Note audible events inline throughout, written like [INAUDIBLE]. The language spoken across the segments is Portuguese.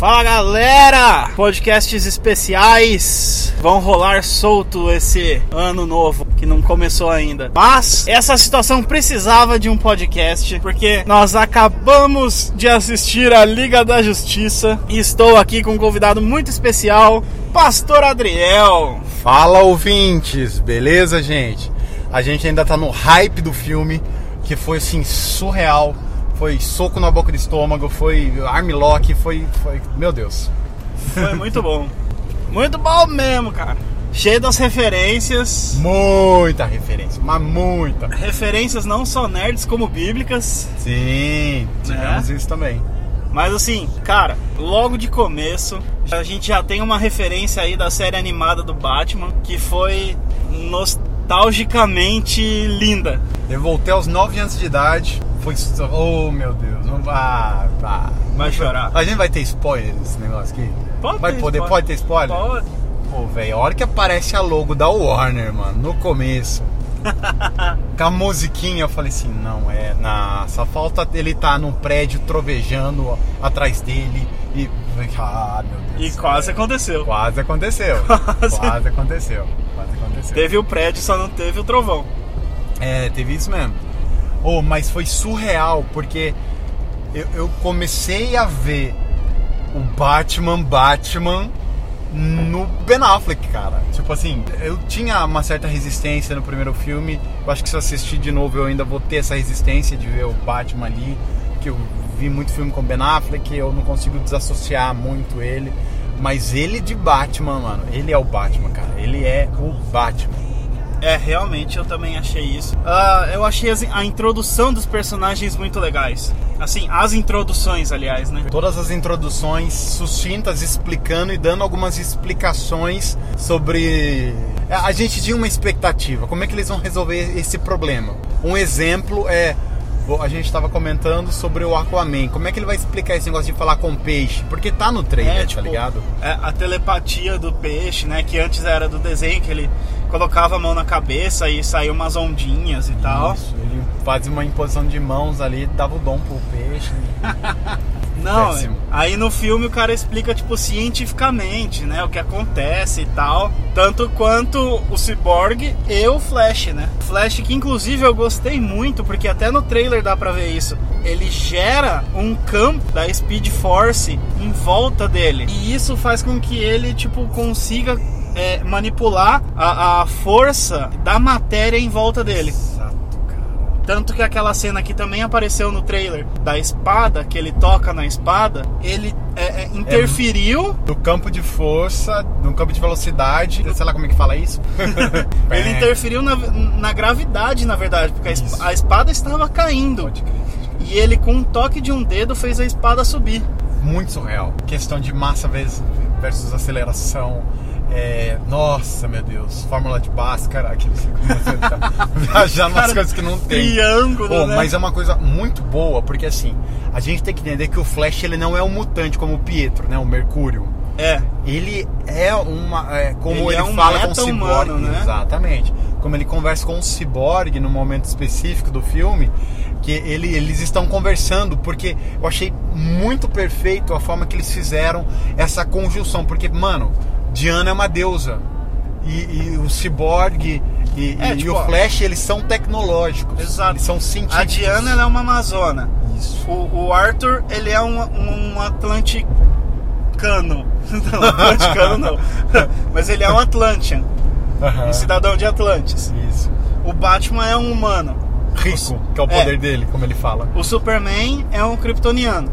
Fala galera! Podcasts especiais vão rolar solto esse ano novo que não começou ainda. Mas essa situação precisava de um podcast porque nós acabamos de assistir a Liga da Justiça e estou aqui com um convidado muito especial, Pastor Adriel. Fala ouvintes, beleza, gente? A gente ainda tá no hype do filme que foi assim surreal foi soco na boca do estômago, foi armlock, foi, foi. Meu Deus. Foi muito bom. Muito bom mesmo, cara. Cheio das referências. Muita referência, mas muita. Referências não só nerds como bíblicas. Sim, tivemos né? isso também. Mas assim, cara, logo de começo, a gente já tem uma referência aí da série animada do Batman, que foi nostalgicamente linda. Eu voltei aos 9 anos de idade, foi. Oh meu Deus, não vai. Ah, vai chorar. A gente vai ter spoiler nesse negócio aqui? Pode vai ter poder, spoiler. pode ter spoiler? Pode. Pô, velho, a hora que aparece a logo da Warner, mano, no começo. [LAUGHS] com a musiquinha, eu falei assim, não, é. Na, só falta ele tá num prédio trovejando atrás dele e. Ah, meu Deus. E quase aconteceu. Quase aconteceu. [LAUGHS] Quase. quase aconteceu. Quase aconteceu. Teve o prédio, só não teve o trovão. É, teve isso mesmo. Oh, mas foi surreal, porque eu, eu comecei a ver o Batman Batman no Ben Affleck, cara. Tipo assim, eu tinha uma certa resistência no primeiro filme. Eu acho que se eu assistir de novo eu ainda vou ter essa resistência de ver o Batman ali. Que eu vi muito filme com Ben Affleck, eu não consigo desassociar muito ele. Mas ele de Batman, mano, ele é o Batman, cara. Ele é o Batman. É, realmente eu também achei isso. Uh, eu achei a introdução dos personagens muito legais. Assim, as introduções, aliás, né? Todas as introduções sucintas, explicando e dando algumas explicações sobre. A gente tinha uma expectativa, como é que eles vão resolver esse problema. Um exemplo é a gente estava comentando sobre o Aquaman. Como é que ele vai explicar esse negócio de falar com peixe? Porque tá no trailer, é, tá tipo, ligado? É, a telepatia do peixe, né? Que antes era do desenho, que ele colocava a mão na cabeça e saía umas ondinhas e Isso, tal. Ele fazia uma imposição de mãos ali, dava o dom pro peixe. [LAUGHS] Não, Péssimo. aí no filme o cara explica, tipo, cientificamente, né? O que acontece e tal. Tanto quanto o Cyborg e o Flash, né? Flash que inclusive eu gostei muito, porque até no trailer dá pra ver isso. Ele gera um campo da Speed Force em volta dele. E isso faz com que ele, tipo, consiga é, manipular a, a força da matéria em volta dele. Tanto que aquela cena que também apareceu no trailer da espada, que ele toca na espada, ele é, é, interferiu. No campo de força, no campo de velocidade, sei lá como é que fala isso. [LAUGHS] ele interferiu na, na gravidade, na verdade, porque a, a espada estava caindo. Pode crer, pode crer. E ele, com um toque de um dedo, fez a espada subir. Muito surreal. Questão de massa versus aceleração. É, nossa, meu Deus. Fórmula de Bhaskara, aquele você tá [LAUGHS] viajando nas coisas que não tem. Triângulo, Pô, né? Mas é uma coisa muito boa, porque assim, a gente tem que entender que o Flash ele não é um mutante como o Pietro, né? O Mercúrio. É, Ele é uma. é, como Ele ele, é um fala com o ciborgue. né? Exatamente. Como ele conversa com o ciborgue no momento específico do filme, que ele, eles estão conversando, porque eu achei muito perfeito a forma que eles fizeram essa conjunção. Porque, mano, Diana é uma deusa. E, e o ciborgue e, É, e tipo, o ó, Flash, eles são tecnológicos. Exato. Eles são científicos. a Diana é uma amazona. Isso. O, o Arthur, ele é um, um, um [LAUGHS] [LAUGHS] atlanticano. Não, atlanticano [LAUGHS] não. Mas ele é um Atlantean. Um cidadão de Atlantis. Isso. O Batman é um humano. Rico, que é o poder dele, como ele fala. O Superman é um kryptoniano.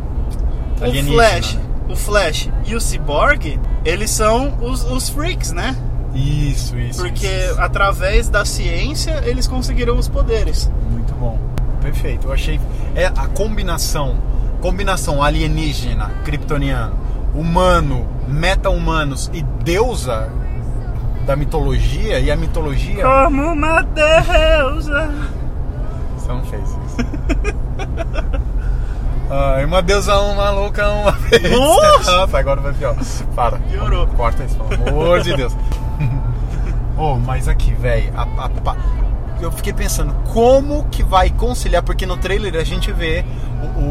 O Flash? O Flash e o Cyborg, eles são os, os freaks, né? Isso, isso. Porque isso, isso. através da ciência eles conseguiram os poderes. Muito bom. Perfeito. Eu achei. É a combinação. Combinação alienígena, kryptoniano, humano, meta-humanos e deusa da mitologia. E a mitologia. Como uma deusa. Você não fez isso. [LAUGHS] Ai, uma deusa, uma louca, uma [LAUGHS] vez. Nossa! Nossa, agora vai pior. Para. Piorou. Corta isso, pelo amor de Deus. [LAUGHS] oh, mas aqui, velho. Eu fiquei pensando, como que vai conciliar? Porque no trailer a gente vê o, o,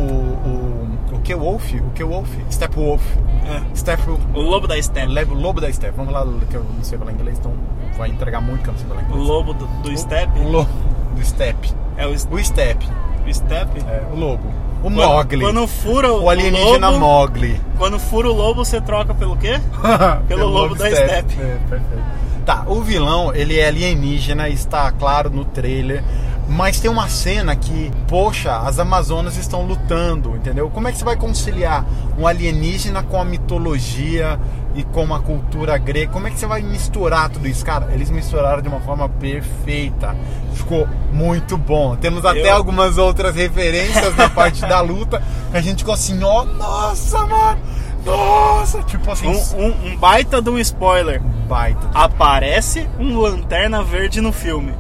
o, o que Wolf? O que Wolf? Stepwolf. É. Step O lobo da. Leva o lobo da Step. Vamos lá, que eu não sei falar inglês, então vai entregar muito que eu não sei falar O inglês. lobo do, do steppe. O lobo do Step. É o, s- O Step. o steppe? É, o lobo. O Quando- Mogli. Quando fura o, o alienígena lobo, Mogli. Quando fura o lobo, você troca pelo quê? [LAUGHS] Pelo lobo da Step. É, perfeito. Tá, o vilão, ele é alienígena, está claro no trailer. Mas tem uma cena que, poxa, as Amazonas estão lutando, entendeu? Como é que você vai conciliar um alienígena com a mitologia e com a cultura grega? Como é que você vai misturar tudo isso? Cara, eles misturaram de uma forma perfeita. Ficou muito bom. Temos até Eu- algumas outras referências na parte da luta que a gente ficou assim, ó, nossa, mano, nossa, tipo assim, Um, um- um baita de um spoiler. baita. Aparece um lanterna verde no filme.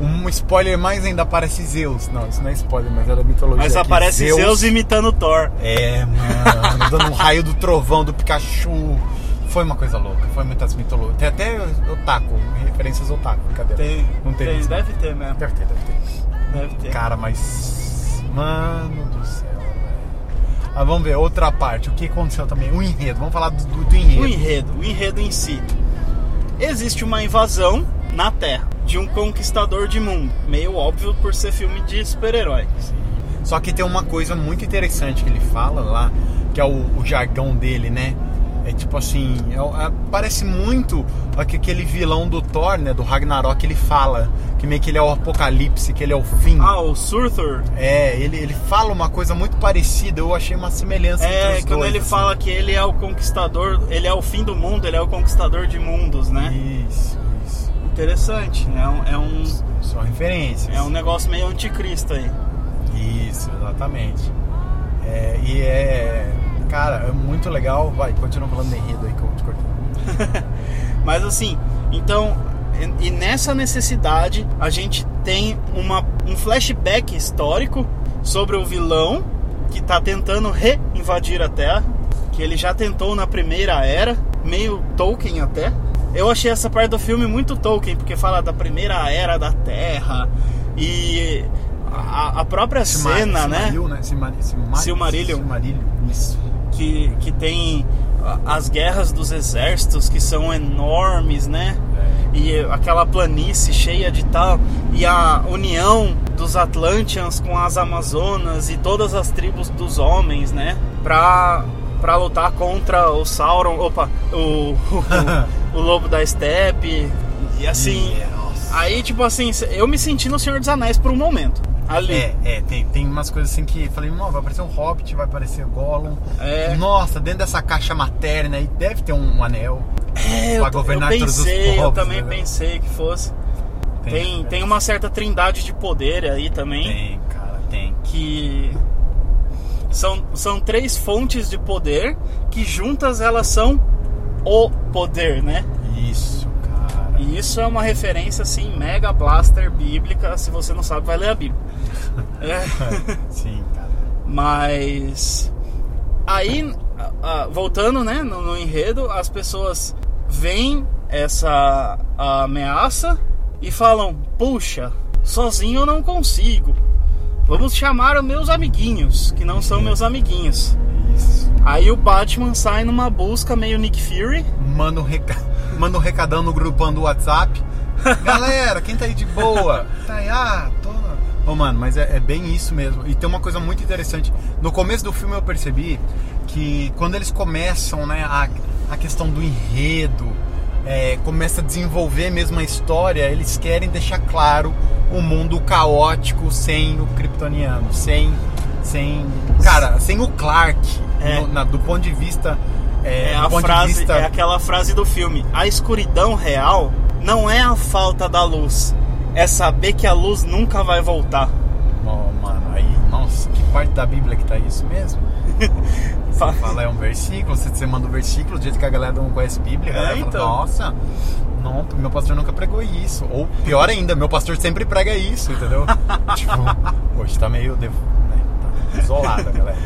Um spoiler mais ainda aparece Zeus. Não, isso não é spoiler, mas é da mitologia. Mas aparece Zeus... imitando Thor. É, mano, dando um raio do trovão do Pikachu. Foi uma coisa louca, foi muitas mitologias. Tem até otaku, referências otaku, cadê? Tem, Não tem tem deve ter mesmo. Deve ter, deve ter. Deve ter. Cara, mas. Mano do céu, velho. Ah, vamos ver, outra parte. O que aconteceu também? O enredo. Vamos falar do, do, do enredo. O enredo, o enredo em si. Existe uma invasão na Terra de um conquistador de mundo. Meio óbvio por ser filme de super-herói. Só que tem uma coisa muito interessante que ele fala lá, que é o, o jargão dele, né? É tipo assim, é é- parece muito aque- aquele vilão do Thor, né? Do Ragnarok, ele fala que meio que ele é o apocalipse, que ele é o fim. Ah, o Surtur. É, ele, ele fala uma coisa muito parecida, eu achei uma semelhança É, quando dois, ele assim. fala que ele é o conquistador, ele é o fim do mundo, ele é o conquistador de mundos, né? Isso, isso. Interessante. É um, é um, São referências. é um negócio meio anticristo aí. Isso, exatamente. É, e é. Cara, é muito legal. Vai, continua falando do enredo aí que eu te cortei. [LAUGHS] Mas assim, então, e, nessa necessidade, a gente tem uma, um flashback histórico sobre o vilão que está tentando reinvadir a Terra, que ele já tentou na primeira era, meio Tolkien até. Eu achei essa parte do filme muito Tolkien, porque fala da primeira era da Terra e a, a própria Silmar- cena, né? Né? Silmar- Silmar- Silmarillion. Silmarillion, isso. Que, que tem as guerras dos exércitos que são enormes, né? e aquela planície cheia de tal e a união dos Atlanteans com as Amazonas e todas as tribos dos homens, né, pra, pra lutar contra o Sauron, opa, o, [LAUGHS] o, o lobo da steppe e assim, aí tipo assim, eu me senti no Senhor dos Anéis por um momento. Ali. É, é, tem, tem umas coisas assim que falei, vai aparecer um Hobbit, vai aparecer o Gollum. É. Nossa, dentro dessa caixa materna aí deve ter um anel. É, pra eu, eu governar todos os pensei, eu também né? pensei que fosse. Tem, é. tem uma certa trindade de poder aí também. Tem, cara, tem. que são, são três fontes de poder que juntas elas são o poder, né? Isso. E isso é uma referência assim mega blaster bíblica. Se você não sabe, vai ler a Bíblia. [LAUGHS] É, [LAUGHS] Sim, cara. mas aí voltando, né, no, no enredo, as pessoas veem essa ameaça e falam: puxa, sozinho eu não consigo. Vamos chamar os meus amiguinhos, que não são meus amiguinhos. Isso. Aí o Batman sai numa busca meio Nick Fury. Manda um, reca... Manda um recadão no grupão do WhatsApp. [LAUGHS] Galera, quem tá aí de boa? Tá aí, ah, tô. Ô, mano, mas é, é bem isso mesmo. E tem uma coisa muito interessante. No começo do filme eu percebi que quando eles começam, né, a, a questão do enredo, é, começa a desenvolver mesmo a história, eles querem deixar claro o mundo caótico sem o kryptoniano, sem. sem. Cara, sem o Clark. É. no- na- do ponto de vista. É, É, do a frase, vista. é aquela frase do filme. A escuridão real não é a falta da luz, é saber que a luz nunca vai voltar. Oh, mano, aí, nossa, que parte da Bíblia que tá isso mesmo? [LAUGHS] Fa- Fala, é um versículo, você, você manda o versículo, do jeito que a galera não conhece Bíblia, a galera É, fala, então. nossa, não, meu pastor nunca pregou isso. Ou pior ainda, meu pastor sempre prega isso, entendeu? [LAUGHS] tipo, hoje tá meio devo, né, tá isolado a galera.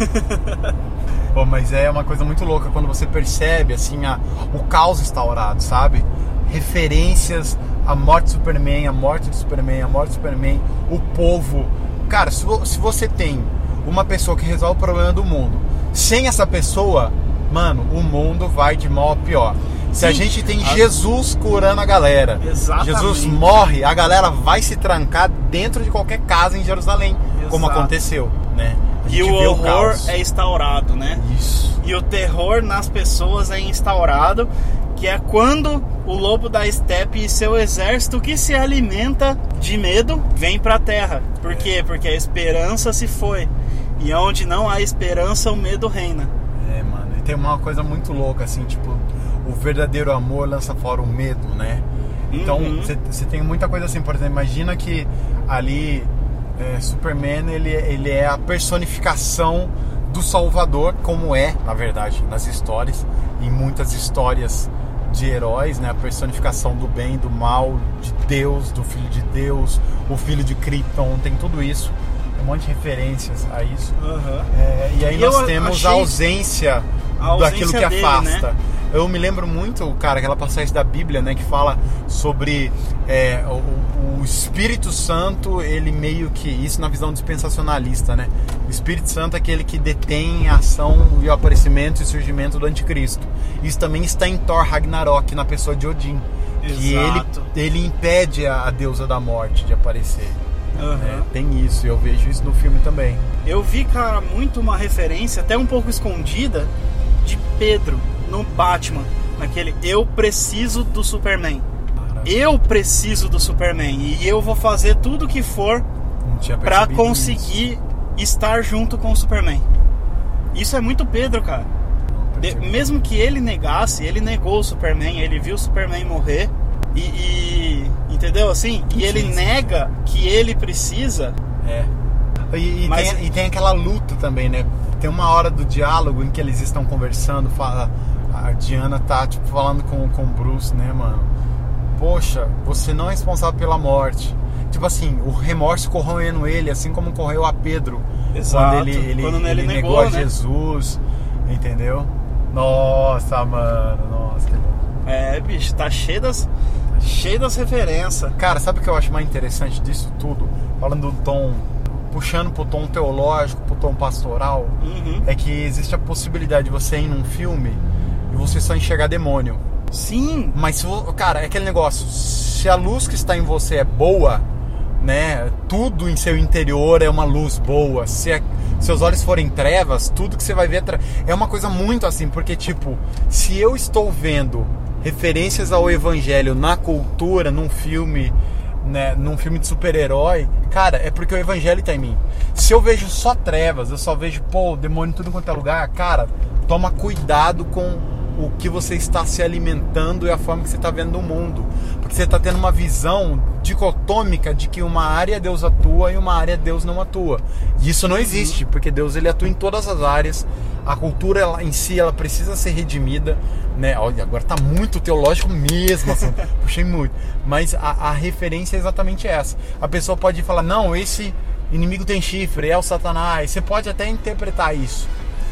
[LAUGHS] Pô, mas é uma coisa muito louca quando você percebe assim a, o caos instaurado, sabe? Referências à morte do Superman, a morte do Superman, a morte do Superman, o povo. Cara, se, se você tem uma pessoa que resolve o problema do mundo. Sem essa pessoa, mano, o mundo vai de mal a pior. Se a Sim. gente tem A- Jesus curando a galera, Exatamente. Jesus morre, a galera vai se trancar dentro de qualquer casa em Jerusalém, como Exato. aconteceu, né? A E o horror caos. é instaurado, né? Isso. E o terror nas pessoas é instaurado, que é quando o lobo da estepe e seu exército que se alimenta de medo vem pra terra. Por quê? Porque a esperança se foi. E onde não há esperança, o medo reina. É, mano. E tem uma coisa muito louca, assim, tipo, o verdadeiro amor lança fora o medo, né? Então, Uhum. você tem muita coisa assim, por exemplo, imagina que ali é, Superman, ele, ele é a personificação do Salvador, como é, na verdade, nas histórias, em muitas histórias de heróis, né? A personificação do bem, do mal, de Deus, do Filho de Deus, o Filho de Krypton, tem tudo isso. Um monte de referências a isso. É, e aí E nós temos achei- A ausência daquilo que dele, afasta. né? Eu me lembro muito, cara, aquela passagem da Bíblia, né, que fala sobre é, o, o Espírito Santo, ele meio que isso na visão dispensacionalista, né? O Espírito Santo é aquele que detém a ação e o aparecimento e surgimento do anticristo. Isso também está em Thor Ragnarok na pessoa de Odin, que ele Exato. ele impede a, a deusa da morte de aparecer. Né? Tem isso, eu vejo isso no filme também. Eu vi, cara, muito uma referência, até um pouco escondida, Pedro no Batman. Naquele Eu preciso do Superman. Eu preciso do Superman. E eu vou fazer tudo que for percebido conseguir estar junto com o Superman. Isso é muito Pedro, cara. isso. De- mesmo que ele negasse, ele negou o Superman, ele viu o Superman morrer. E, e- entendeu assim? E ele nega que ele precisa. É. E, e Mas- tem, e tem aquela luta também, né? Tem uma hora do diálogo em que eles estão conversando, fala, a Diana tá tipo, falando com, com o Bruce, né, mano? Poxa, você não é responsável pela morte. Tipo assim, o remorso corroendo ele, assim como correu a Pedro Exato, quando ele, ele, quando ele ele negou, negou a né? Jesus, entendeu? Nossa, mano, nossa. É, bicho, tá cheio das, cheio das referências. Cara, sabe o que eu acho mais interessante disso tudo? Falando do tom, puxando pro tom teológico, pro tom pastoral, Uhum. é que existe a possibilidade de você ir num filme e você só enxergar demônio. Sim, Mas, se cara, é aquele negócio, se a luz que está em você é boa, né, tudo em seu interior é uma luz boa. Se a- seus olhos forem trevas, tudo que você vai ver é é uma coisa muito assim, porque tipo, se eu estou vendo referências ao evangelho na cultura, num filme, né, num filme de super-herói, cara, é porque o evangelho tá em mim. Se eu vejo só trevas, eu só vejo, pô, demônio em tudo quanto é lugar, cara, toma cuidado com o que você está se alimentando e a forma que você está vendo o mundo. Porque você está tendo uma visão dicotômica de que uma área Deus atua e uma área Deus não atua. E isso não existe, porque Deus ele atua em todas as áreas. A cultura ela, em si ela precisa ser redimida, né? Olha, agora tá muito teológico mesmo, assim, [LAUGHS] puxei muito. Mas a, a referência é exatamente essa. A pessoa pode falar: "Não, esse inimigo tem chifre, é o Satanás". Você pode até interpretar isso.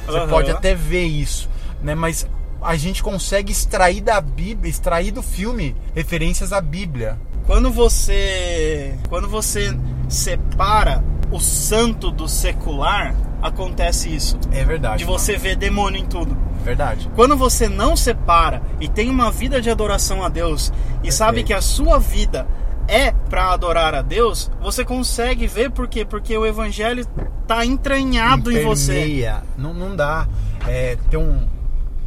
Você Aham. pode até ver isso, né? Mas a gente consegue extrair da Bíblia, extrair do filme referências à Bíblia. quando você quando você separa o santo do secular, acontece isso. É verdade. De você ver demônio em tudo. É verdade. Quando você não separa e tem uma vida de adoração a Deus e sabe que a sua vida é para adorar a Deus, você consegue ver por quê? Porque o evangelho tá entranhado em você. Não, não dá. É, tem, um,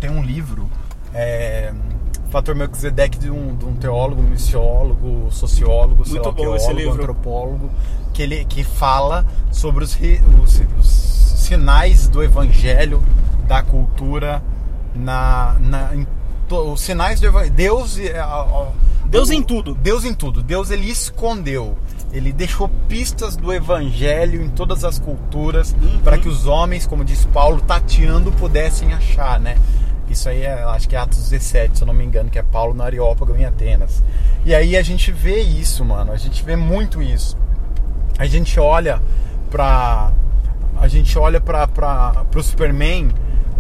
tem um livro, é, Fator Melquisedeque, de um, de um teólogo, missiólogo, sociólogo, sei Muito lá, teólogo, antropólogo, que, ele, que fala sobre os, os, os sinais do evangelho, da cultura, na, na, em os sinais do evangelho. Deus, é, Deus em tudo. Deus em tudo. Deus ele escondeu. Ele deixou pistas do evangelho em todas as culturas Uhum. para que os homens, como diz Paulo, tateando pudessem achar, né? Isso aí é, acho que é Atos 17, se eu não me engano, que é Paulo no Areópago em Atenas. E aí a gente vê isso, mano. A gente vê muito isso. A gente olha pra a gente olha pra, pra, pro Superman,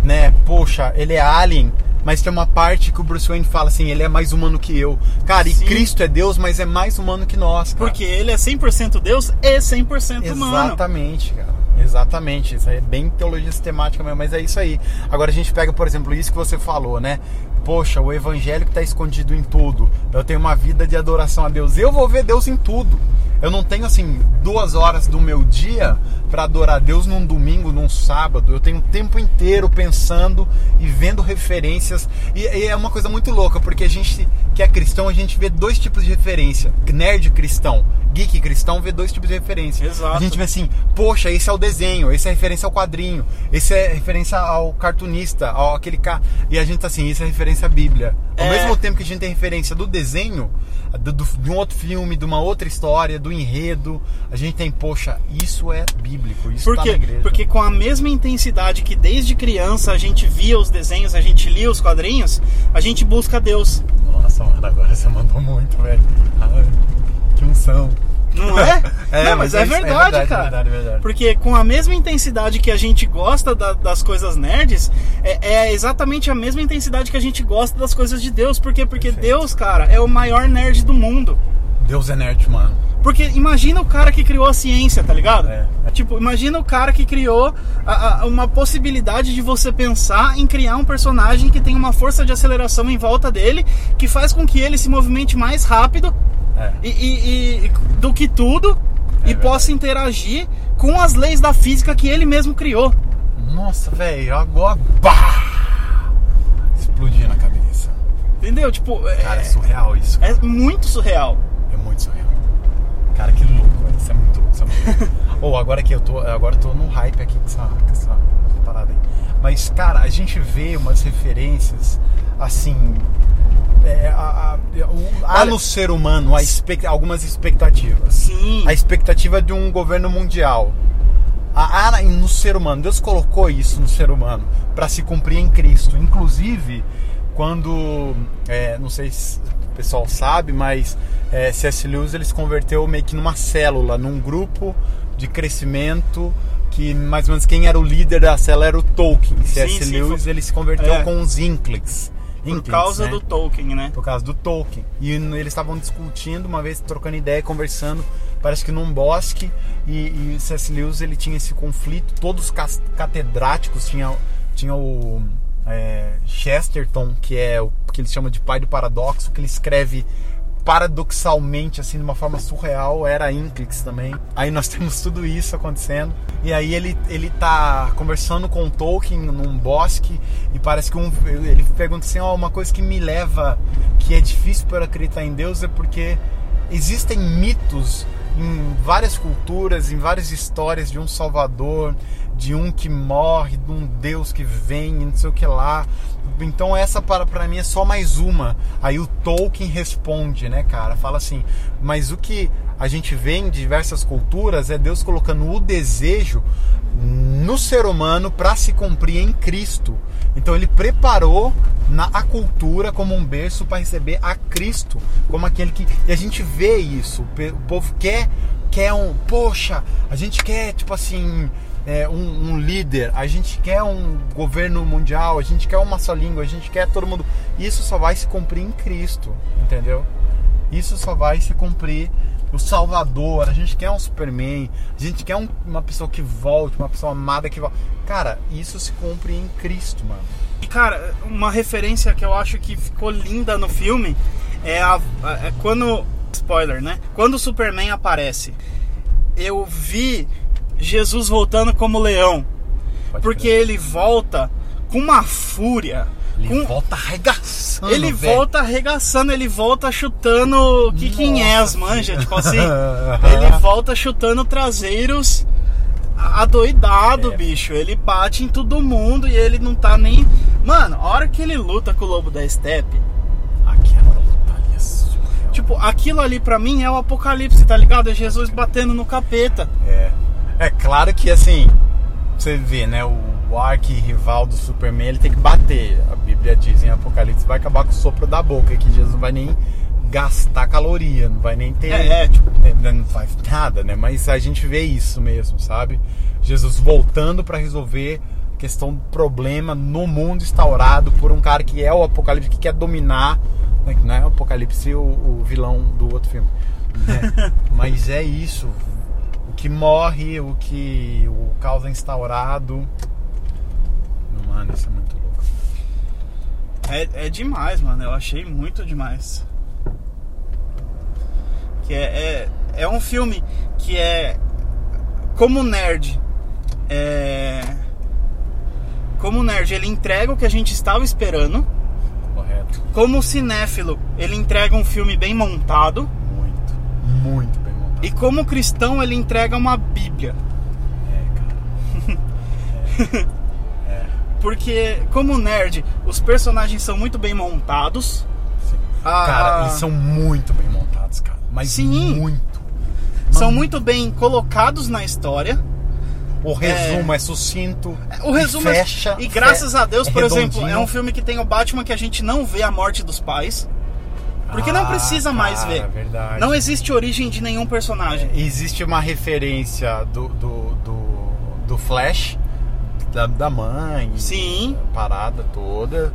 né? Poxa, ele é alien, mas tem uma parte que o Bruce Wayne fala assim, ele é mais humano que eu. Cara, e Sim. Cristo é Deus, mas é mais humano que nós, cara. Porque ele é 100% Deus e 100% humano. Exatamente, cara. Exatamente, isso aí é bem teologia sistemática mesmo, mas é isso aí. Agora a gente pega, por exemplo, isso que você falou, né? Poxa, o evangelho que está escondido em tudo. Eu tenho uma vida de adoração a Deus. Eu vou ver Deus em tudo. Eu não tenho assim duas horas do meu dia para adorar Deus num domingo, num sábado. Eu tenho o tempo inteiro pensando e vendo referências. E, e, é uma coisa muito louca, porque a gente que é cristão, a gente vê dois tipos de referência. Nerd cristão, geek cristão vê dois tipos de referência. Exato. A gente vê assim, poxa, esse é o desenho, esse é referência ao quadrinho, esse é referência ao cartunista, ao aquele cara. E a gente tá assim, isso é referência à Bíblia. Ao É. mesmo tempo que a gente tem referência do desenho, do, do- de um outro filme, de uma outra história, do enredo, a gente tem, poxa, isso é bíblico, isso Por tá quê? na igreja. Porque com a mesma intensidade que desde criança a gente via os desenhos, a gente lia os quadrinhos, a gente busca Deus. Nossa, mano, agora você mandou muito, velho. Ai, que unção. Não [LAUGHS] é? É, Não, mas mas, é, é é verdade, verdade, cara. é verdade, é verdade. Porque com a mesma intensidade que a gente gosta da- das coisas nerds, é, é exatamente a mesma intensidade que a gente gosta das coisas de Deus. Por quê? Porque Perfeito. Deus, cara, é o maior nerd do mundo. Deus é nerd, mano. Porque imagina o cara que criou a ciência, tá ligado? É. Tipo, imagina o cara que criou a- a- uma possibilidade de você pensar em criar um personagem que tem uma força de aceleração em volta dele, que faz com que ele se movimente mais rápido É. e, e- e- do que tudo É e possa interagir com as leis da física que ele mesmo criou. Nossa, velho, agora. Bah! Explodiu na cabeça. Entendeu? Tipo, é, Cara, é surreal isso. é muito surreal. É muito surreal. Cara, que louco, velho. Isso é muito louco. Isso é muito louco. [LAUGHS] Ou agora que eu tô. Agora eu tô num hype aqui com essa, com essa parada aí. Mas, cara, a gente vê umas referências assim. É, a- a- o- há Olha- no ser humano a expect- algumas expectativas. Sim. A expectativa de um governo mundial. Há há no ser humano, Deus colocou isso no ser humano para se cumprir em Cristo. Inclusive, quando, é, não sei se o pessoal sabe, mas é, C.S. Lewis ele se converteu meio que numa célula, num grupo de crescimento que mais ou menos quem era o líder da célula era o Tolkien. C.S. Lewis ele se converteu É. com os Inklings. Por causa né? do Tolkien, né? por causa do Tolkien. E eles estavam discutindo, uma vez trocando ideia, conversando, parece que num bosque, e, e C.S. Lewis ele tinha esse conflito, todos os catedráticos, tinha, tinha o é, Chesterton, que é o que eles chamam de pai do paradoxo, que ele escreve paradoxalmente, assim, de uma forma surreal, era Inklix também. Aí nós [LAUGHS] temos tudo isso acontecendo. E aí ele, ele tá conversando com Tolkien num bosque e parece que um, ele pergunta assim, ó, uma coisa que me leva, que é difícil para acreditar em Deus é porque existem mitos em várias culturas, em várias histórias de um salvador, de um que morre, de um Deus que vem, não sei o que lá. Então essa para para mim é só mais uma. Aí o Tolkien responde, né, cara? Fala assim: "Mas o que a gente vê em diversas culturas é Deus colocando o desejo no ser humano para se cumprir em Cristo. Então ele preparou na a cultura como um berço para receber a Cristo, como aquele que e a gente vê isso. O povo quer quer um, poxa, a gente quer tipo assim, é, um, um líder, a gente quer um governo mundial, a gente quer uma só língua, a gente quer todo mundo. Isso só vai se cumprir em Cristo, entendeu? Isso só vai se cumprir o Salvador, a gente quer um Superman, a gente quer um- uma pessoa que volte, uma pessoa amada que volte. Cara, isso se cumpre em Cristo, mano. E cara, uma referência que eu acho que ficou linda no filme é, a, é quando. Spoiler, né? Quando o Superman aparece, eu vi Jesus voltando como leão. Pode Porque crer. ele volta com uma fúria. ele com- volta arregaçando. ele velho. volta arregaçando, ele volta chutando Kikinhés, Nossa, manja, filho. tipo assim. ele volta chutando traseiros adoidado, É. bicho. Ele bate em todo mundo e ele não tá nem. Mano, a hora que ele luta com o lobo da steppe, Aquela luta ali é surreal. tipo, aquilo ali pra mim é o apocalipse, tá ligado? É Jesus batendo no capeta. É. É claro que assim, você vê, né? O arqui-rival do Superman ele tem que bater. A Bíblia diz em Apocalipse vai acabar com o sopro da boca, que Jesus não vai nem gastar caloria, não vai nem ter. É, é, tipo, É, Não faz nada, né? Mas a gente vê isso mesmo, sabe? Jesus voltando para resolver a questão do problema no mundo instaurado por um cara que é o Apocalipse, que quer dominar. né? Não é o Apocalipse o, o vilão do outro filme. né? [LAUGHS] Mas é isso. Que morre, o que o caos é instaurado. Mano, isso é muito louco. É, é demais, mano. Eu achei muito demais. Que é, é, é um filme que é. Como nerd. É. Como nerd, ele entrega o que a gente estava esperando. Correto. Como cinéfilo, ele entrega um filme bem montado. Muito, muito bem montado. E como cristão, ele entrega uma bíblia. É, cara. [LAUGHS] Porque, como nerd, os personagens são muito bem montados. Sim. Ah, Cara, eles são muito bem montados, cara. Mas Sim. muito. São Mano, muito bem colocados na história. O resumo é, sucinto. O resumo é- fecha. E graças a Deus, é por exemplo, é um filme que tem o Batman que a gente não vê a morte dos pais. Porque não Ah, precisa mais cara, ver. Verdade. Não existe origem de nenhum personagem. Existe uma referência do, do, do, do Flash, da, da mãe, Sim. parada toda.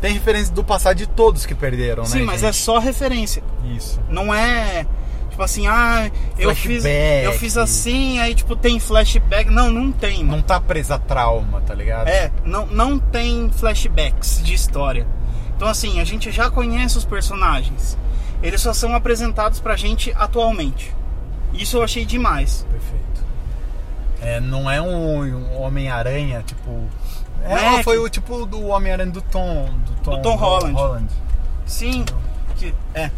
Tem referência do passado de todos que perderam, né? Sim, mas é gente? só referência. Isso. Não é tipo assim, ah, eu fiz, Flashback. eu fiz assim, aí tipo tem flashback. Não, não tem, mano. Não tá presa a trauma, tá ligado? É, não, não tem flashbacks de história. Então assim, a gente já conhece os personagens. Eles só são apresentados pra gente atualmente. Isso eu achei demais. Perfeito. É, não é um, um Homem-Aranha, tipo. É, Né, foi o tipo do Homem-Aranha do Tom. Do Tom, Tom Holland. Holland. Sim, que é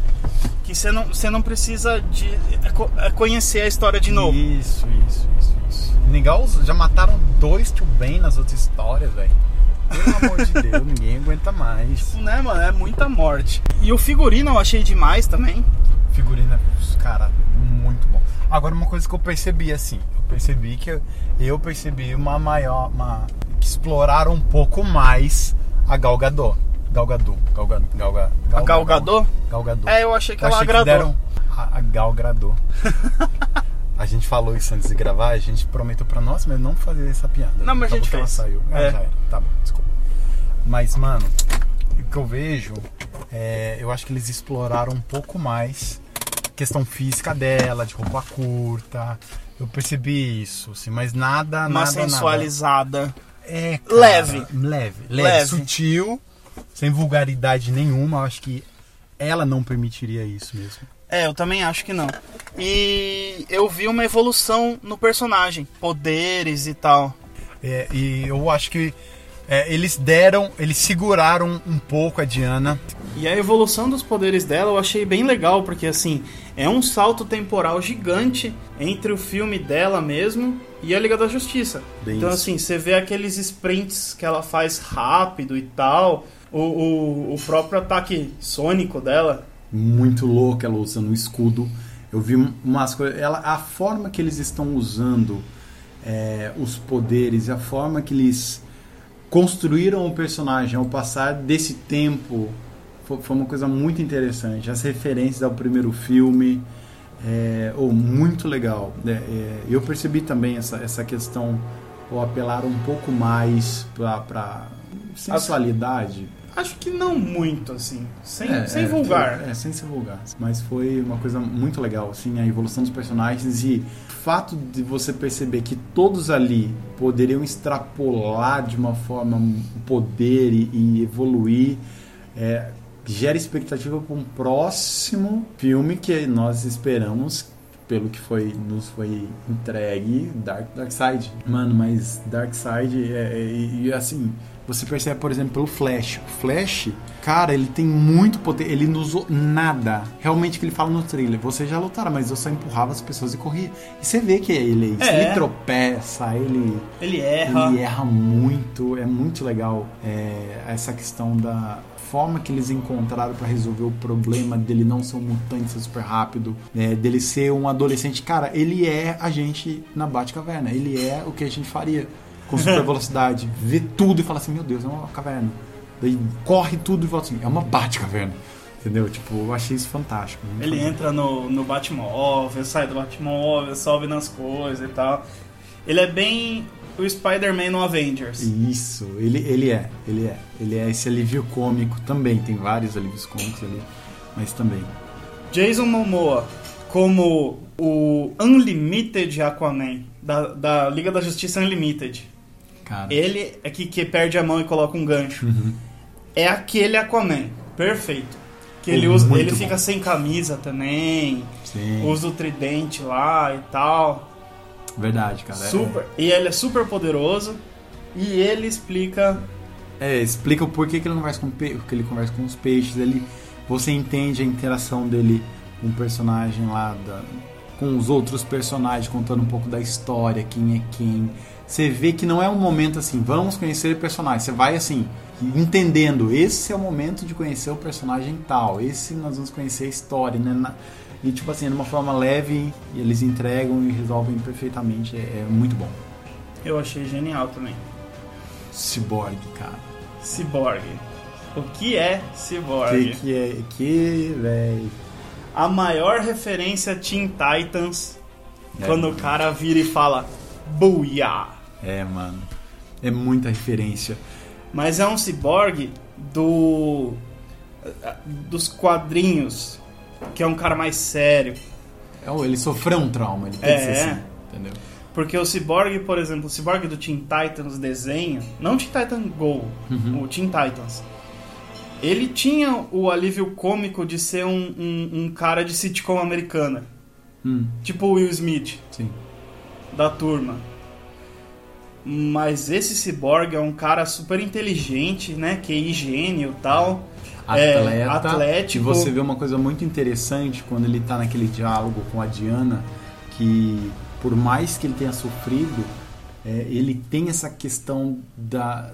que você não, você não precisa de é é conhecer a história de novo. Isso, isso, isso, isso. Legal, já mataram dois Tio Ben nas outras histórias, velho. Pelo amor de Deus, ninguém aguenta mais. Né, mano? É muita morte. E o figurino eu achei demais também. Figurina, cara, muito bom. Agora uma coisa que eu percebi assim, eu percebi que eu, eu percebi uma maior, uma que exploraram um pouco mais a Gal Gadot. Gal Gadot, Gal Gadot, Gal Gadot. A Gal Gadot? Gal Gadot. É, eu achei que Eu ela achei agradou. deram a, a Gal Gadot. [LAUGHS] a gente falou isso antes de gravar, a gente prometeu pra nós, mas não fazer essa piada. Não, mas a Acabou gente que ela fez. saiu. Ah, É. já era. Tá bom, desculpa. Mas, mano, o que eu vejo, é, eu acho que eles exploraram um pouco mais a questão física dela, de roupa curta. Eu percebi isso, assim, mas nada, Uma nada, sensualizada. nada. É, cara, Leve. leve. Leve. Leve. Sutil, sem vulgaridade nenhuma. Eu acho que ela não permitiria isso mesmo. É, eu também acho que não. E eu vi uma evolução no personagem, poderes e tal. É, e eu acho que é, eles deram, eles seguraram um pouco a Diana. E a evolução dos poderes dela eu achei bem legal, porque assim, é um salto temporal gigante entre o filme dela mesmo e a Liga da Justiça. Bem então isso. assim, você vê aqueles sprints que ela faz rápido e tal, o, o, o próprio ataque sônico dela. Muito louca ela usando o escudo. Eu vi umas coisas. Ela, a forma que eles estão usando é, os poderes, a forma que eles construíram o personagem ao passar desse tempo foi, uma coisa muito interessante. As referências ao primeiro filme. É, oh, muito legal. É, é, eu percebi também essa, essa questão, ou apelar um pouco mais para sensualidade. Acho que não muito, assim. Sem, É, sem é, vulgar. É, sem ser vulgar. Mas foi uma coisa muito legal, assim, a evolução dos personagens e o fato de você perceber que todos ali poderiam extrapolar de uma forma um poder e, e evoluir, é, gera expectativa para um próximo filme que nós esperamos pelo que foi nos foi entregue Dark Dark Side mano mas Dark Side é, é- assim você percebe por exemplo pelo Flash o Flash cara ele tem muito poder ele não usou nada realmente que ele fala no trailer você já lutaram mas eu só empurrava as pessoas e corria e você vê que ele É. ele tropeça ele Ele erra. ele erra muito, é muito legal é, essa questão da forma que eles encontraram para resolver o problema dele não ser um mutante ser super rápido, é, dele ser um adolescente. Cara, ele é a gente na Batcaverna, ele é o que a gente faria com super velocidade, vê tudo e fala assim: Meu Deus, é uma caverna. Daí corre tudo e fala assim: É uma Batcaverna. Entendeu? Tipo, eu achei isso fantástico. Ele fantástico. entra no, no Batmóvel, sai do Batmóvel, sobe nas coisas e tal. Ele é bem o Spider-Man no Avengers. Isso, ele, ele é, ele é. Ele é esse alívio cômico também. Tem vários alívios cômicos ali, mas também. Jason Momoa, como o Unlimited Aquaman, da, da Liga da Justiça Unlimited. Cara. Ele é que, que perde a mão e coloca um gancho. Uhum. É aquele Aquaman, perfeito. Que ele usa, muito ele bom. fica sem camisa também, Sim. usa o tridente lá e tal. Verdade, cara. É- Super. E ele é super poderoso. E ele explica. É, explica o porquê que ele conversa com pe... que ele conversa com os peixes. Ele, você entende a interação dele com o personagem lá, da- com os outros personagens, contando um pouco da história, quem é quem. Você vê que não é um momento assim, vamos conhecer o personagem. Você vai assim, entendendo. Esse é o momento de conhecer o personagem tal. Esse nós vamos conhecer a história, né? E tipo assim, de uma forma leve, e eles entregam e resolvem perfeitamente. É, é muito bom. Eu achei genial também. Cyborg, cara. Cyborg. O que é Que Cyborg? que é. Que, véi. A maior referência a Teen Titans. É. Quando o cara vira e fala Booyah! É, mano. É muita referência. Mas é um cyborg do. dos quadrinhos. Que é um cara mais sério. É, ele sofreu um trauma, ele tem É. que ser assim. Entendeu? Porque o Cyborg, por exemplo, o Cyborg do Teen Titans desenho, não Teen Titan Go, Uhum. o Teen Titans, ele tinha o alívio cômico de ser um, um, um cara de sitcom americana, Hum, tipo o Will Smith, sim. da turma. Mas esse Cyborg é um cara super inteligente, né? QI gênio e tal. É, Atleta. atlético. E você vê uma coisa muito interessante quando ele tá naquele diálogo com a Diana, que por mais que ele tenha sofrido, é, ele tem essa questão da.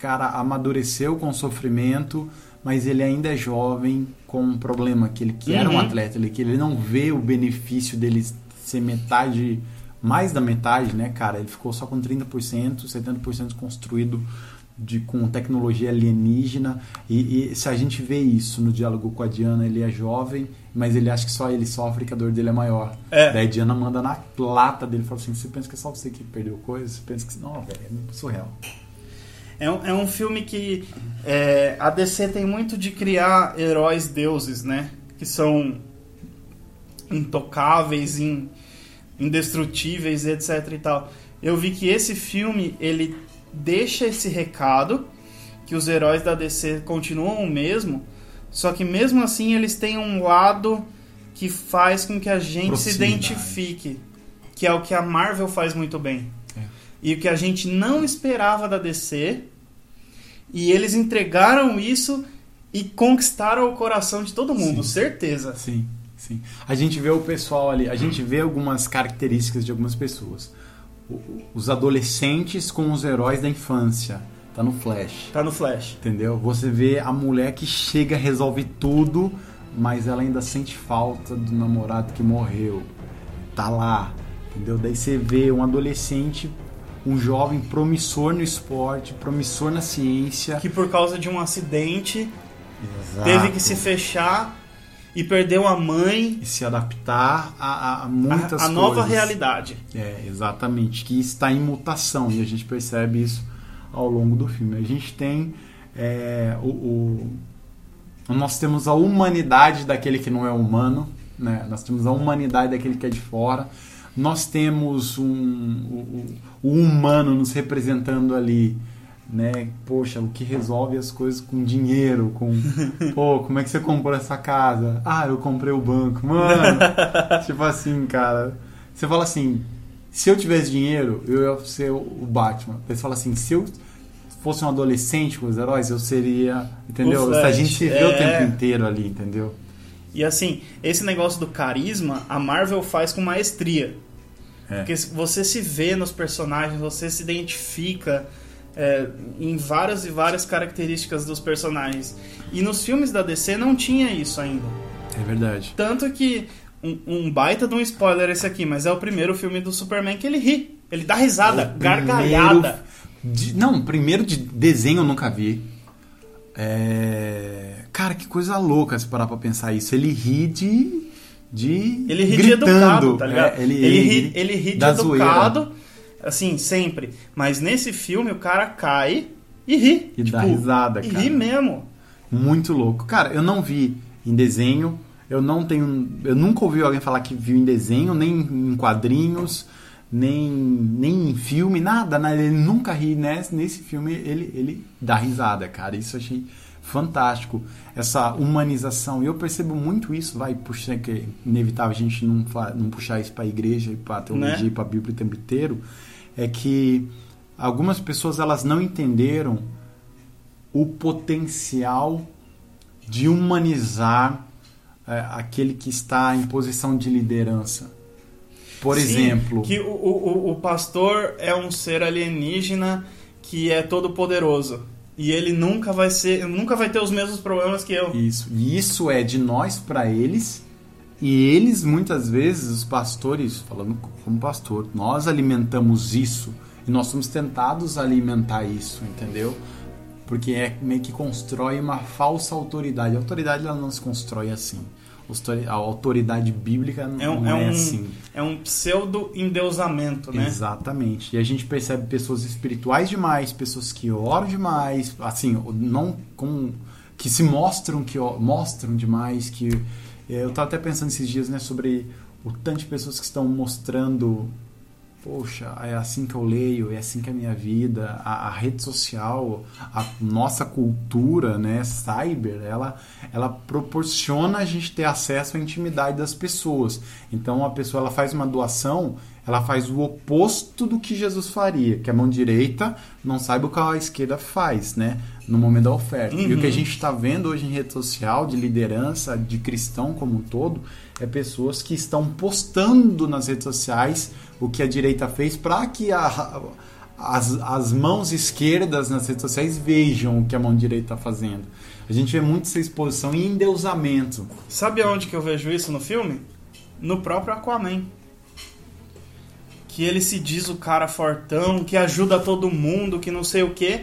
Cara, amadureceu com o sofrimento, mas ele ainda é jovem com um problema, que ele que era um Uhum. atleta, ele, que ele não vê o benefício dele ser metade, mais da metade, né, cara? Ele ficou só com 30%, 70% construído de, com tecnologia alienígena. E, e se a gente vê isso no diálogo com a Diana, ele é jovem, mas ele acha que só ele sofre que a dor dele é maior. É. Daí a Diana manda na lata dele e fala assim: você pensa que é só você que perdeu coisa? Você pensa que. Não, velho, é surreal. É um, é um filme que é, a DC tem muito de criar heróis deuses, né? Que são intocáveis, in- indestrutíveis, etc e tal. Eu vi que esse filme, ele deixa esse recado, que os heróis da DC continuam o mesmo, só que mesmo assim eles têm um lado que faz com que a gente se identifique, que é o que a Marvel faz muito bem. É. E o que a gente não esperava da DC, e eles entregaram isso e conquistaram o coração de todo mundo, Sim. certeza. Sim, sim. A gente vê o pessoal ali, a gente vê algumas características de algumas pessoas. O- Os adolescentes com os heróis da infância. Tá no Flash. Tá no Flash. Entendeu? Você vê a mulher que chega, resolve tudo, mas ela ainda sente falta do namorado que morreu. Tá lá. Entendeu? Daí você vê um adolescente, um jovem promissor no esporte, promissor na ciência. Que por causa de um acidente Exato. teve que se fechar e perdeu a mãe, E se adaptar a, a- a a, muitas a nova realidade. É, exatamente, que está em mutação e a gente percebe isso ao longo do filme. A gente tem é, o, o- nós temos a humanidade daquele que não é humano, né? Nós temos a humanidade daquele que é de fora. Nós temos um, o- o humano nos representando ali, né? Poxa, o que resolve as coisas com dinheiro, com [LAUGHS] pô, como é que você comprou essa casa? Ah, eu comprei o banco, mano. [LAUGHS] tipo assim, cara. Você fala assim, se eu tivesse dinheiro, eu ia ser o Batman. Você fala assim, se eu fosse um adolescente com os heróis, eu seria, entendeu? O a gente se vê o é. tempo inteiro ali, entendeu? E assim, esse negócio do carisma, a Marvel faz com maestria. É. Porque você se vê nos personagens, você se identifica é, em várias e várias características dos personagens. E nos filmes da DC não tinha isso ainda. É verdade. Tanto que um, um baita de um spoiler esse aqui, mas é o primeiro filme do Superman que ele ri. Ele dá risada, É gargalhada. De- não, primeiro de desenho eu nunca vi. É, Cara, que coisa louca se parar pra pensar isso. Ele ri de. de Ele ri de gritando. educado, tá ligado? É, ele, ele, ri, ele ri de educado, assim, sempre. Mas nesse filme o cara cai e ri. Tipo, E dá risada, E cara. ri mesmo. Muito louco. Cara, eu não vi em desenho. Eu não tenho. Eu nunca ouvi alguém falar que viu em desenho, nem em quadrinhos, nem, nem em filme, nada, nada. Ele nunca ri nesse, nesse filme, ele, ele dá risada, cara. Isso eu achei fantástico. Essa humanização. E eu percebo muito isso, vai puxar, que é inevitável a gente não, não puxar isso para a igreja e para a teologia né? e para a Bíblia o tempo inteiro. É que algumas pessoas elas não entenderam o potencial de humanizar é, aquele que está em posição de liderança. Por Sim, exemplo. Que o, o, o pastor é um ser alienígena que é todo poderoso. E ele nunca vai ser, nunca vai ter os mesmos problemas que eu. Isso. E isso é de nós para eles. E eles muitas vezes, os pastores, falando como pastor, nós alimentamos isso e nós somos tentados a alimentar isso, entendeu? Porque é meio que constrói uma falsa autoridade. A autoridade ela não se constrói assim a autoridade bíblica não é, um, é, é um, assim. É um pseudo-endeusamento, né? Exatamente. E a gente percebe pessoas espirituais demais, pessoas que oram demais, assim, não com que se mostram que mostram demais, que eu estava até pensando esses dias, né, sobre o tanto de pessoas que estão mostrando poxa, é assim que eu leio, é assim que é a minha vida, a, a, rede social, a nossa cultura, né, cyber, ela, ela proporciona a gente ter acesso à intimidade das pessoas. Então a pessoa ela faz uma doação, ela faz o oposto do que Jesus faria, que a mão direita não saiba o que a esquerda faz, né? No momento da oferta. Uhum. E o que a uhum. gente está vendo hoje em rede social, de liderança, de cristão como um todo, é pessoas que estão postando nas redes sociais o que a direita fez para que a, as, as mãos esquerdas nas redes sociais vejam o que a mão direita está fazendo. A gente vê muito essa exposição e endeusamento. Sabe aonde que eu vejo isso no filme? No próprio Aquaman que ele se diz o cara fortão, que ajuda todo mundo, que não sei o quê.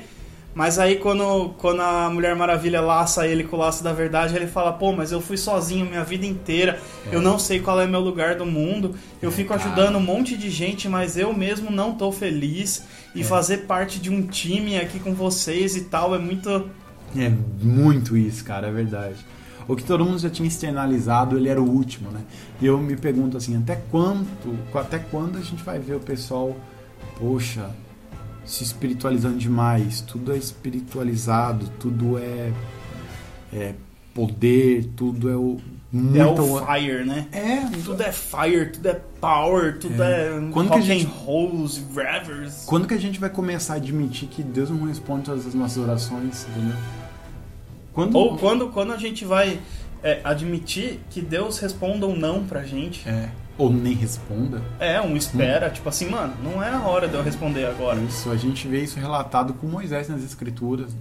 Mas aí quando, quando a Mulher Maravilha laça ele com o laço da verdade, ele fala, pô, mas eu fui sozinho minha vida inteira, é. eu não sei qual é meu lugar do mundo, eu é, fico cara. ajudando um monte de gente, mas eu mesmo não tô feliz. E é. fazer parte de um time aqui com vocês e tal é muito. É muito isso, cara, é verdade o que todo mundo já tinha externalizado, ele era o último, né? E eu me pergunto assim, até quanto, até quando a gente vai ver o pessoal, poxa, se espiritualizando demais, tudo é espiritualizado, tudo é, é poder, tudo é o muito é o fire, né? É. Tudo é fire, tudo é power, tudo é, é quando que a gente rolls, revers. Quando que a gente vai começar a admitir que Deus não responde todas as nossas orações, entendeu? Quando... Ou quando, quando a gente vai é, admitir que Deus responda um não pra gente. É. Ou nem responda. É, um espera, hum. tipo assim, mano, não é a hora de eu responder agora. Isso, a gente vê isso relatado com Moisés nas escrituras.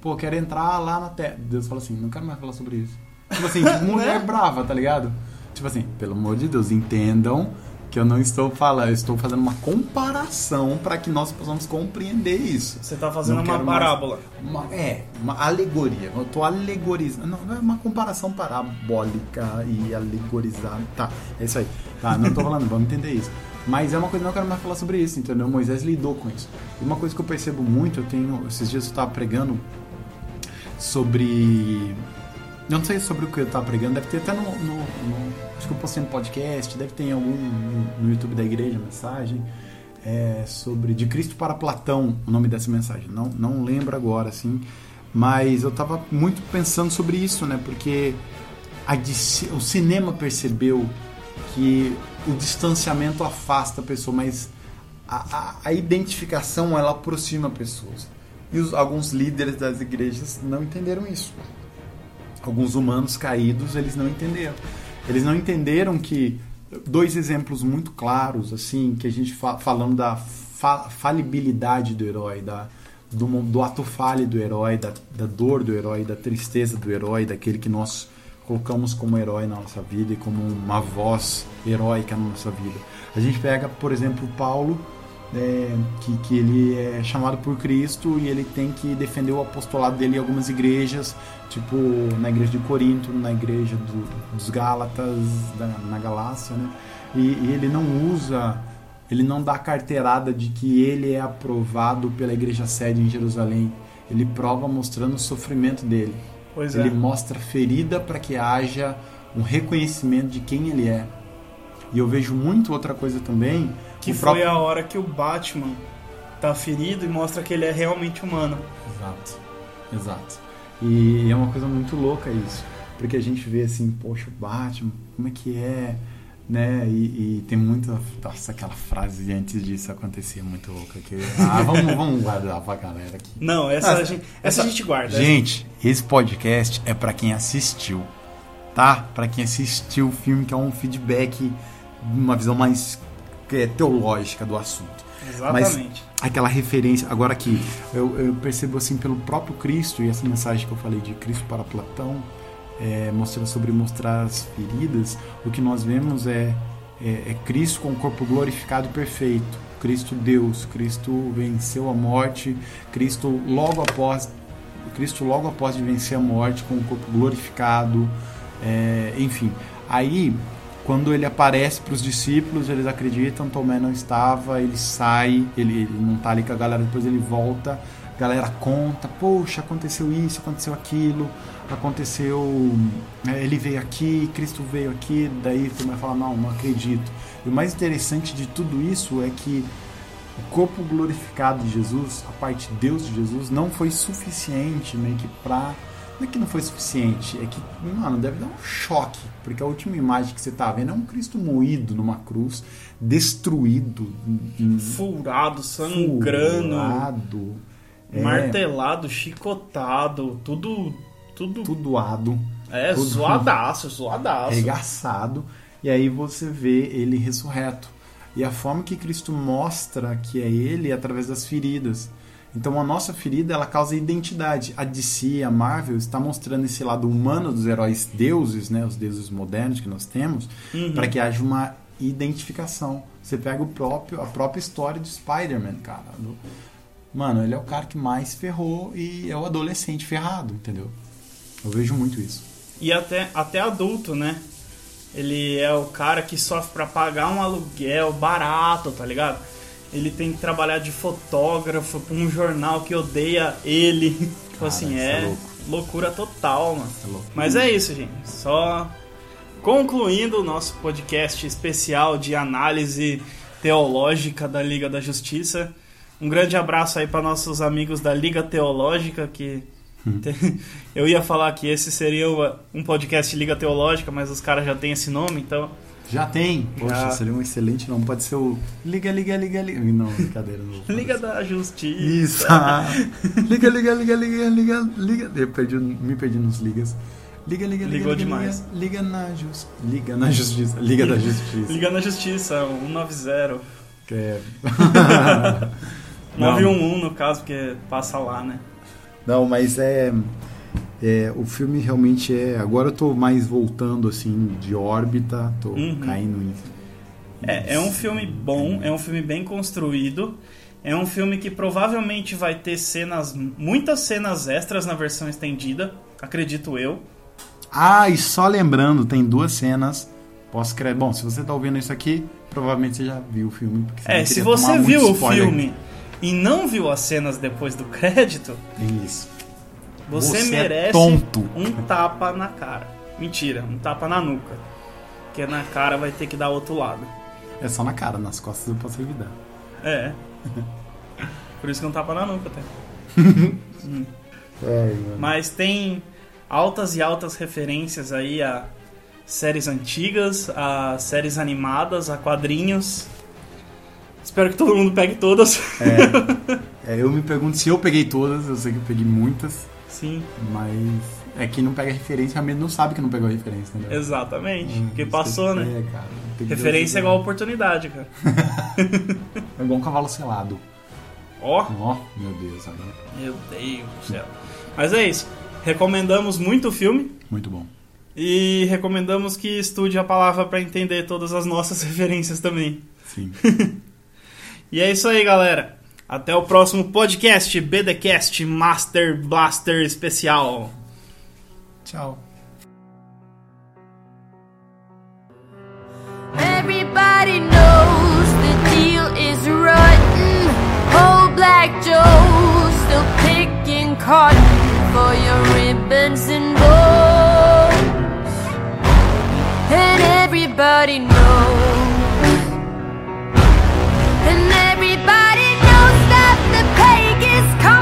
Pô, quero entrar lá na terra. Deus fala assim, não quero mais falar sobre isso. Tipo assim, [LAUGHS] mulher né? brava, tá ligado? Tipo assim, pelo amor de Deus, entendam que eu não estou falando, eu estou fazendo uma comparação para que nós possamos compreender isso. Você está fazendo uma parábola. Uma, é, uma alegoria. Eu estou alegorizando. Não, não é uma comparação parabólica e alegorizada. Tá, é isso aí. Tá, não estou falando, vamos entender isso. Mas é uma coisa que eu não quero mais falar sobre isso, entendeu? Moisés lidou com isso. E uma coisa que eu percebo muito, eu tenho. Esses dias eu estava pregando sobre eu não sei sobre o que eu tava pregando, deve ter até no, no, no, Acho que eu postei no podcast, deve ter em algum no, no YouTube da igreja mensagem. É, sobre De Cristo para Platão, o nome dessa mensagem. Não, não lembro agora, assim. Mas eu tava muito pensando sobre isso, né? Porque a, o cinema percebeu que o distanciamento afasta a pessoa, mas a, a, a identificação ela aproxima pessoas. E os, alguns líderes das igrejas não entenderam isso alguns humanos caídos, eles não entenderam. Eles não entenderam que dois exemplos muito claros, assim, que a gente fa falando da fa falibilidade do herói, da do, do ato falho do herói, da, da dor do herói, da tristeza do herói, daquele que nós colocamos como herói na nossa vida e como uma voz heróica na nossa vida. A gente pega, por exemplo, Paulo, é, que, que ele é chamado por Cristo e ele tem que defender o apostolado dele em algumas igrejas, tipo na igreja de Corinto, na igreja do, dos Gálatas, da, na Galácia, né? E, e, ele não usa, ele não dá carteirada de que ele é aprovado pela igreja sede em Jerusalém. Ele prova mostrando o sofrimento dele. Pois ele é. mostra ferida para que haja um reconhecimento de quem ele é. E eu vejo muito outra coisa também. Que o foi próprio- a hora que o Batman tá ferido e mostra que ele é realmente humano. Exato, exato. E é uma coisa muito louca isso, porque a gente vê assim, poxa, o Batman, como é que é, né? E, e tem muita, nossa, aquela frase de antes disso acontecer muito louca que, ah, [LAUGHS] vamos, vamos guardar pra galera aqui. Não, essa, a, gente, essa a gente guarda. Gente, esse podcast é pra quem assistiu, tá? Pra quem assistiu o filme, que é um feedback, uma visão mais teológica do assunto. Exatamente. aquela referência. Agora aqui, eu, eu percebo assim pelo próprio Cristo, e essa mensagem que eu falei de Cristo para Platão, é, mostrando sobre mostrar as feridas, o que nós vemos é, é, é Cristo com o corpo glorificado e perfeito. Cristo Deus, Cristo venceu a morte, Cristo logo após Cristo logo após de vencer a morte com o corpo glorificado, é, enfim. Aí quando ele aparece para os discípulos, eles acreditam, Tomé não estava, ele sai, ele, ele não está ali com a galera, depois ele volta, a galera conta, poxa, aconteceu isso, aconteceu aquilo, aconteceu, é, ele veio aqui, Cristo veio aqui, daí Tomé fala, não, não acredito. E o mais interessante de tudo isso é que o corpo glorificado de Jesus, a parte de Deus de Jesus, não foi suficiente meio que pra. Não é que não foi suficiente, é que, mano, deve dar um choque, porque a última imagem que você tá vendo é um Cristo moído numa cruz, destruído, em- Furado, sangrando, furado, é, martelado, chicotado, tudo. Tudo. tudoado, é, tudo- zoadaço, zoadaço. arregaçado, e aí você vê ele ressurreto. E a forma que Cristo mostra que é ele é através das feridas. Então a nossa ferida ela causa identidade. A DC, a Marvel está mostrando esse lado humano dos heróis deuses, né, os deuses modernos que nós temos, Uhum. para que haja uma identificação. Você pega o próprio a própria história de Spider-Man, cara. Do- Mano, ele é o cara que mais ferrou e é o adolescente ferrado, entendeu? Eu vejo muito isso. E até, até adulto, né? Ele é o cara que sofre pra pagar um aluguel barato, tá ligado? Ele tem que trabalhar de fotógrafo pra um jornal que odeia ele. [LAUGHS] tipo Cara, assim, é é loucura total, mano. É. Mas é isso, gente. Só concluindo o nosso podcast especial de análise teológica da Liga da Justiça. Um grande abraço aí para nossos amigos da Liga Teológica que tem- [LAUGHS] eu ia falar que esse seria um podcast Liga Teológica, mas os caras já têm esse nome, então Já tem. Poxa, Já. seria um excelente nome. Pode ser o Liga, Liga, Liga, Liga. Não, brincadeira. Não Liga da Justiça. Isso. [LAUGHS] liga, liga, liga, liga, liga, liga. Eu perdi, me perdi nos ligas. Liga, liga, liga. Ligou liga, demais. Liga, liga na justiça. Liga na justiça. Liga da justiça. Liga na Justiça, 190. Que é... [LAUGHS] [LAUGHS] 911 no caso, porque passa lá, né? Não, mas é, é. O filme realmente é. Agora eu tô mais voltando assim de órbita, tô Uhum. caindo em. É, é um filme bom, é um filme bem construído. É um filme que provavelmente vai ter cenas, muitas cenas extras na versão estendida, acredito eu. Ah, e só lembrando, tem duas cenas. Posso crer. Bom, se você tá ouvindo isso aqui, provavelmente você já viu o filme. porque É, se você viu o filme e não viu as cenas depois do crédito, Isso. Você, Você é merece tonto. um tapa na cara. Mentira, um tapa na nuca. Porque na cara vai ter que dar outro lado. É só na cara, nas costas eu posso evitar. É. [LAUGHS] Por isso que um tapa na nuca até. [LAUGHS] É, mano. Mas tem altas e altas referências aí a séries antigas, a séries animadas, a quadrinhos. Espero que todo mundo pegue todas. É, [LAUGHS] eu me pergunto se eu peguei todas, eu sei que eu peguei muitas, Sim, mas é que não pega referência, realmente não sabe que não pegou referência, entendeu? exatamente. Hum, Porque passou, que- né? É, cara. Referência é igual oportunidade, cara. [LAUGHS] É igual um cavalo selado. Ó, Ó, meu Deus, agora. meu Deus do céu. Mas é isso. Recomendamos muito o filme. Muito bom. E recomendamos que estude a palavra para entender todas as nossas [LAUGHS] referências também. Sim. [LAUGHS] E é isso aí, galera. Até o próximo podcast BDcast Master Blaster especial. Tchau. Everybody knows the deal is rotten. Old Black Joe still picking cotton for your ribbons and bows. everybody knows. is coming.